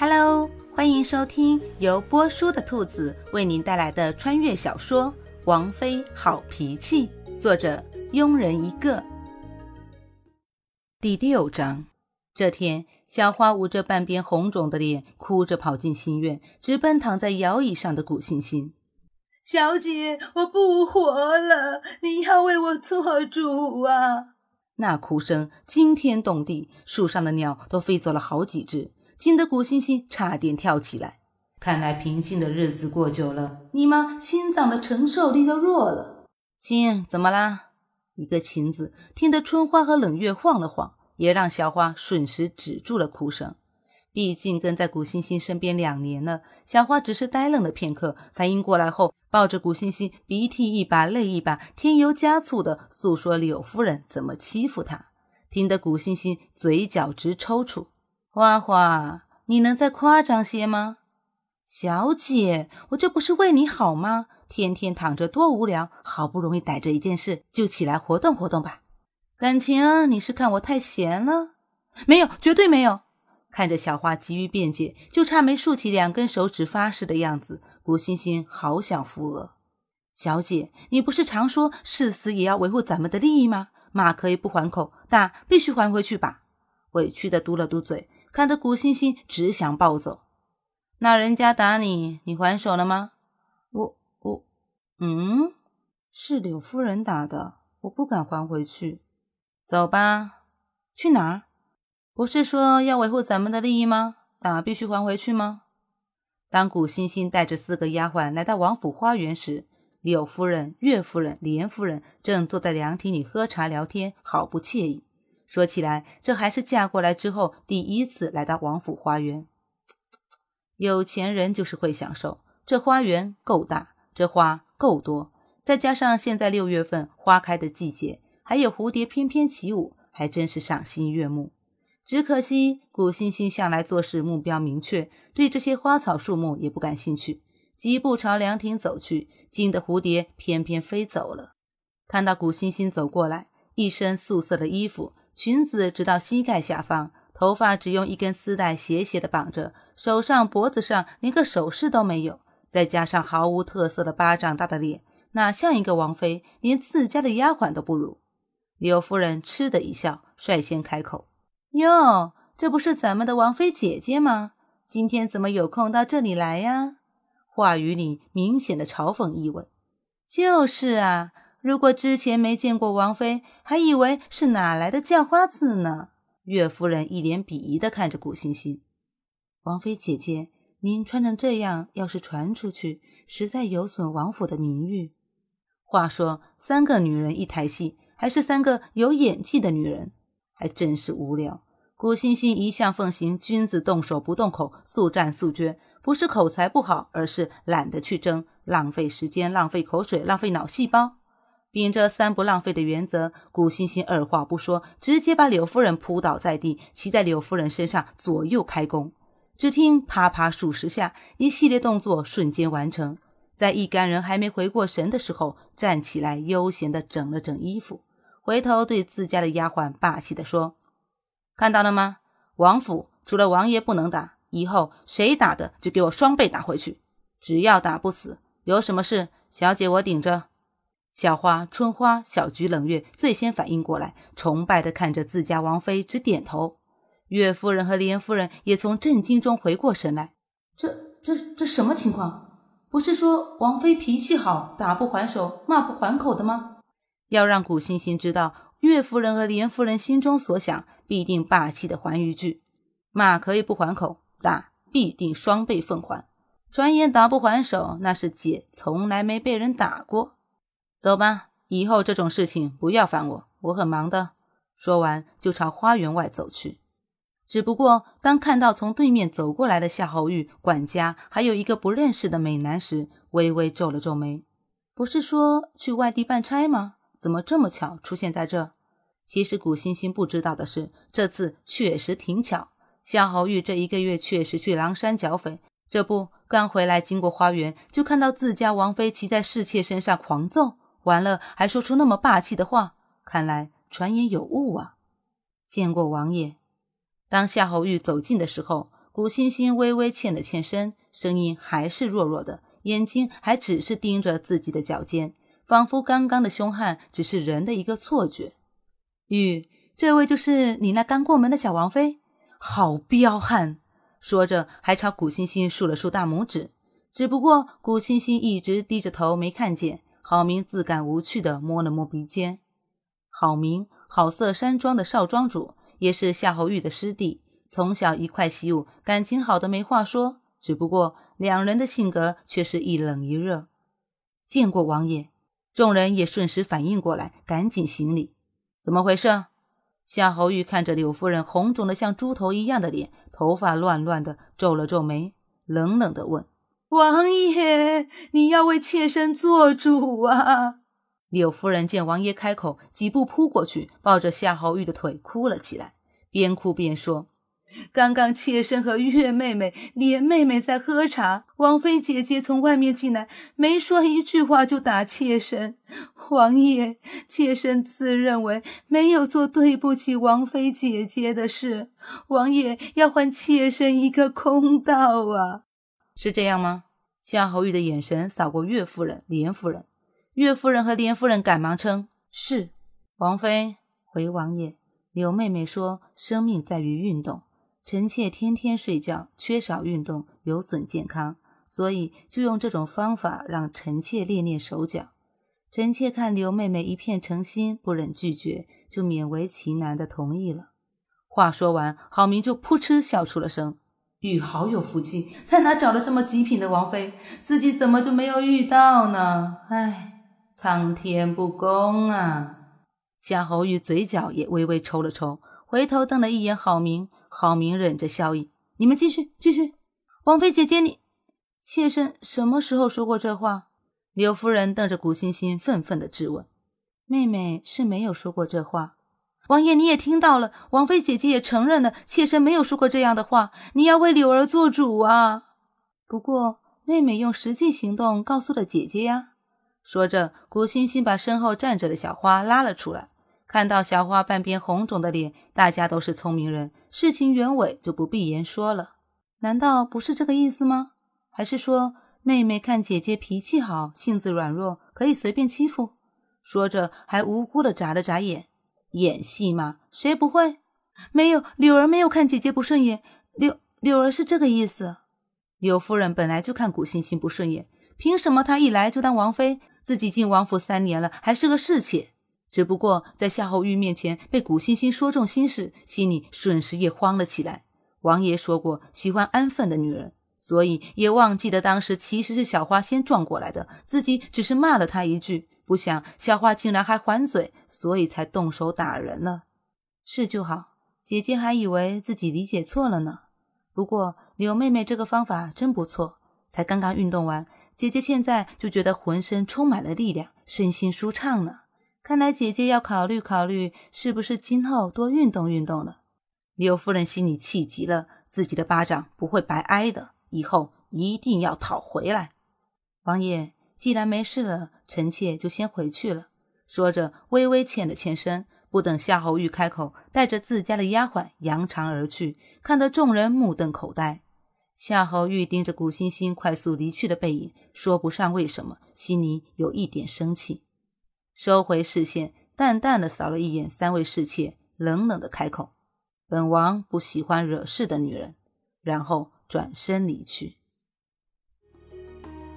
Hello，欢迎收听由波叔的兔子为您带来的穿越小说《王妃好脾气》，作者庸人一个。第六章，这天，小花捂着半边红肿的脸，哭着跑进新院，直奔躺在摇椅上的古欣欣。小姐，我不活了，你要为我做主啊！那哭声惊天动地，树上的鸟都飞走了好几只。惊得古欣欣差点跳起来。看来平静的日子过久了，你妈心脏的承受力都弱了。亲，怎么啦？一个“情”字，听得春花和冷月晃了晃，也让小花瞬时止住了哭声。毕竟跟在古欣欣身边两年了，小花只是呆愣了片刻，反应过来后，抱着古欣欣，鼻涕一把泪一把，添油加醋的诉说柳夫人怎么欺负她，听得古欣欣嘴角直抽搐。花花，你能再夸张些吗？小姐，我这不是为你好吗？天天躺着多无聊，好不容易逮着一件事，就起来活动活动吧。感情你是看我太闲了？没有，绝对没有。看着小花急于辩解，就差没竖起两根手指发誓的样子，古欣欣好想扶额。小姐，你不是常说誓死也要维护咱们的利益吗？马可以不还口，但必须还回去吧？委屈的嘟了嘟嘴。看得古欣欣只想暴走。那人家打你，你还手了吗？我我，嗯，是柳夫人打的，我不敢还回去。走吧，去哪儿？不是说要维护咱们的利益吗？打必须还回去吗？当古欣欣带着四个丫鬟来到王府花园时，柳夫人、岳夫人、连夫人正坐在凉亭里喝茶聊天，好不惬意。说起来，这还是嫁过来之后第一次来到王府花园。有钱人就是会享受，这花园够大，这花够多，再加上现在六月份花开的季节，还有蝴蝶翩翩起舞，还真是赏心悦目。只可惜古欣欣向来做事目标明确，对这些花草树木也不感兴趣，疾步朝凉亭走去，惊得蝴蝶翩翩飞走了。看到古欣欣走过来，一身素色的衣服。裙子直到膝盖下方，头发只用一根丝带斜斜的绑着，手上脖子上连个首饰都没有，再加上毫无特色的巴掌大的脸，哪像一个王妃，连自家的丫鬟都不如。柳夫人嗤的一笑，率先开口：“哟，这不是咱们的王妃姐姐吗？今天怎么有空到这里来呀？”话语里明显的嘲讽意味。“就是啊。”如果之前没见过王妃，还以为是哪来的叫花子呢？岳夫人一脸鄙夷地看着古欣欣。王妃姐姐，您穿成这样，要是传出去，实在有损王府的名誉。话说，三个女人一台戏，还是三个有演技的女人，还真是无聊。古欣欣一向奉行君子动手不动口，速战速决，不是口才不好，而是懒得去争，浪费时间，浪费口水，浪费脑细胞。秉着三不浪费的原则，古欣欣二话不说，直接把柳夫人扑倒在地，骑在柳夫人身上左右开弓。只听啪啪数十下，一系列动作瞬间完成。在一干人还没回过神的时候，站起来悠闲地整了整衣服，回头对自家的丫鬟霸气地说：“看到了吗？王府除了王爷不能打，以后谁打的就给我双倍打回去。只要打不死，有什么事，小姐我顶着。”小花、春花、小菊、冷月最先反应过来，崇拜地看着自家王妃，直点头。岳夫人和连夫人也从震惊中回过神来：“这、这、这什么情况？不是说王妃脾气好，打不还手，骂不还口的吗？”要让古欣欣知道，岳夫人和连夫人心中所想，必定霸气的还一句：“骂可以不还口，打必定双倍奉还。”传言打不还手，那是姐从来没被人打过。走吧，以后这种事情不要烦我，我很忙的。说完，就朝花园外走去。只不过，当看到从对面走过来的夏侯玉、管家，还有一个不认识的美男时，微微皱了皱眉。不是说去外地办差吗？怎么这么巧出现在这？其实古欣欣不知道的是，这次确实挺巧。夏侯玉这一个月确实去狼山剿匪，这不刚回来，经过花园，就看到自家王妃骑在侍妾身上狂揍。完了，还说出那么霸气的话，看来传言有误啊！见过王爷。当夏侯玉走近的时候，古欣欣微微欠了欠身，声音还是弱弱的，眼睛还只是盯着自己的脚尖，仿佛刚刚的凶悍只是人的一个错觉。玉，这位就是你那刚过门的小王妃，好彪悍！说着，还朝古欣欣竖了竖大拇指。只不过古欣欣一直低着头，没看见。郝明自感无趣的摸了摸鼻尖。郝明，好色山庄的少庄主，也是夏侯玉的师弟，从小一块习武，感情好的没话说。只不过两人的性格却是一冷一热。见过王爷，众人也瞬时反应过来，赶紧行礼。怎么回事？夏侯玉看着柳夫人红肿的像猪头一样的脸，头发乱乱的，皱了皱眉，冷冷的问。王爷，你要为妾身做主啊！柳夫人见王爷开口，几步扑过去，抱着夏侯玉的腿哭了起来，边哭边说：“刚刚妾身和月妹妹、莲妹妹在喝茶，王妃姐姐从外面进来，没说一句话就打妾身。王爷，妾身自认为没有做对不起王妃姐姐的事，王爷要还妾身一个公道啊！”是这样吗？夏侯玉的眼神扫过岳夫人、连夫人，岳夫人和连夫人赶忙称是。王妃回王爷，柳妹妹说：“生命在于运动，臣妾天天睡觉，缺少运动有损健康，所以就用这种方法让臣妾练练手脚。臣妾看柳妹妹一片诚心，不忍拒绝，就勉为其难的同意了。”话说完，郝明就扑哧笑出了声。玉好有福气，在哪找了这么极品的王妃？自己怎么就没有遇到呢？唉，苍天不公啊！夏侯玉嘴角也微微抽了抽，回头瞪了一眼郝明。郝明忍着笑意：“你们继续，继续。”王妃姐姐，你妾身什么时候说过这话？柳夫人瞪着古欣欣，愤愤地质问：“妹妹是没有说过这话。”王爷，你也听到了，王妃姐姐也承认了，妾身没有说过这样的话。你要为柳儿做主啊！不过妹妹用实际行动告诉了姐姐呀。说着，古欣欣把身后站着的小花拉了出来。看到小花半边红肿的脸，大家都是聪明人，事情原委就不必言说了。难道不是这个意思吗？还是说妹妹看姐姐脾气好，性子软弱，可以随便欺负？说着，还无辜的眨了眨眼。演戏吗？谁不会？没有，柳儿没有看姐姐不顺眼。柳柳儿是这个意思。柳夫人本来就看古欣欣不顺眼，凭什么她一来就当王妃？自己进王府三年了，还是个侍妾。只不过在夏侯玉面前被古欣欣说中心事，心里瞬时也慌了起来。王爷说过喜欢安分的女人，所以也忘记了当时其实是小花先撞过来的，自己只是骂了她一句。不想小花竟然还还嘴，所以才动手打人了。是就好，姐姐还以为自己理解错了呢。不过柳妹妹这个方法真不错，才刚刚运动完，姐姐现在就觉得浑身充满了力量，身心舒畅呢。看来姐姐要考虑考虑，是不是今后多运动运动了。柳夫人心里气极了，自己的巴掌不会白挨的，以后一定要讨回来。王爷。既然没事了，臣妾就先回去了。说着，微微欠了欠身，不等夏侯玉开口，带着自家的丫鬟扬长而去，看得众人目瞪口呆。夏侯玉盯着古欣欣快速离去的背影，说不上为什么，心里有一点生气。收回视线，淡淡的扫了一眼三位侍妾，冷冷的开口：“本王不喜欢惹事的女人。”然后转身离去。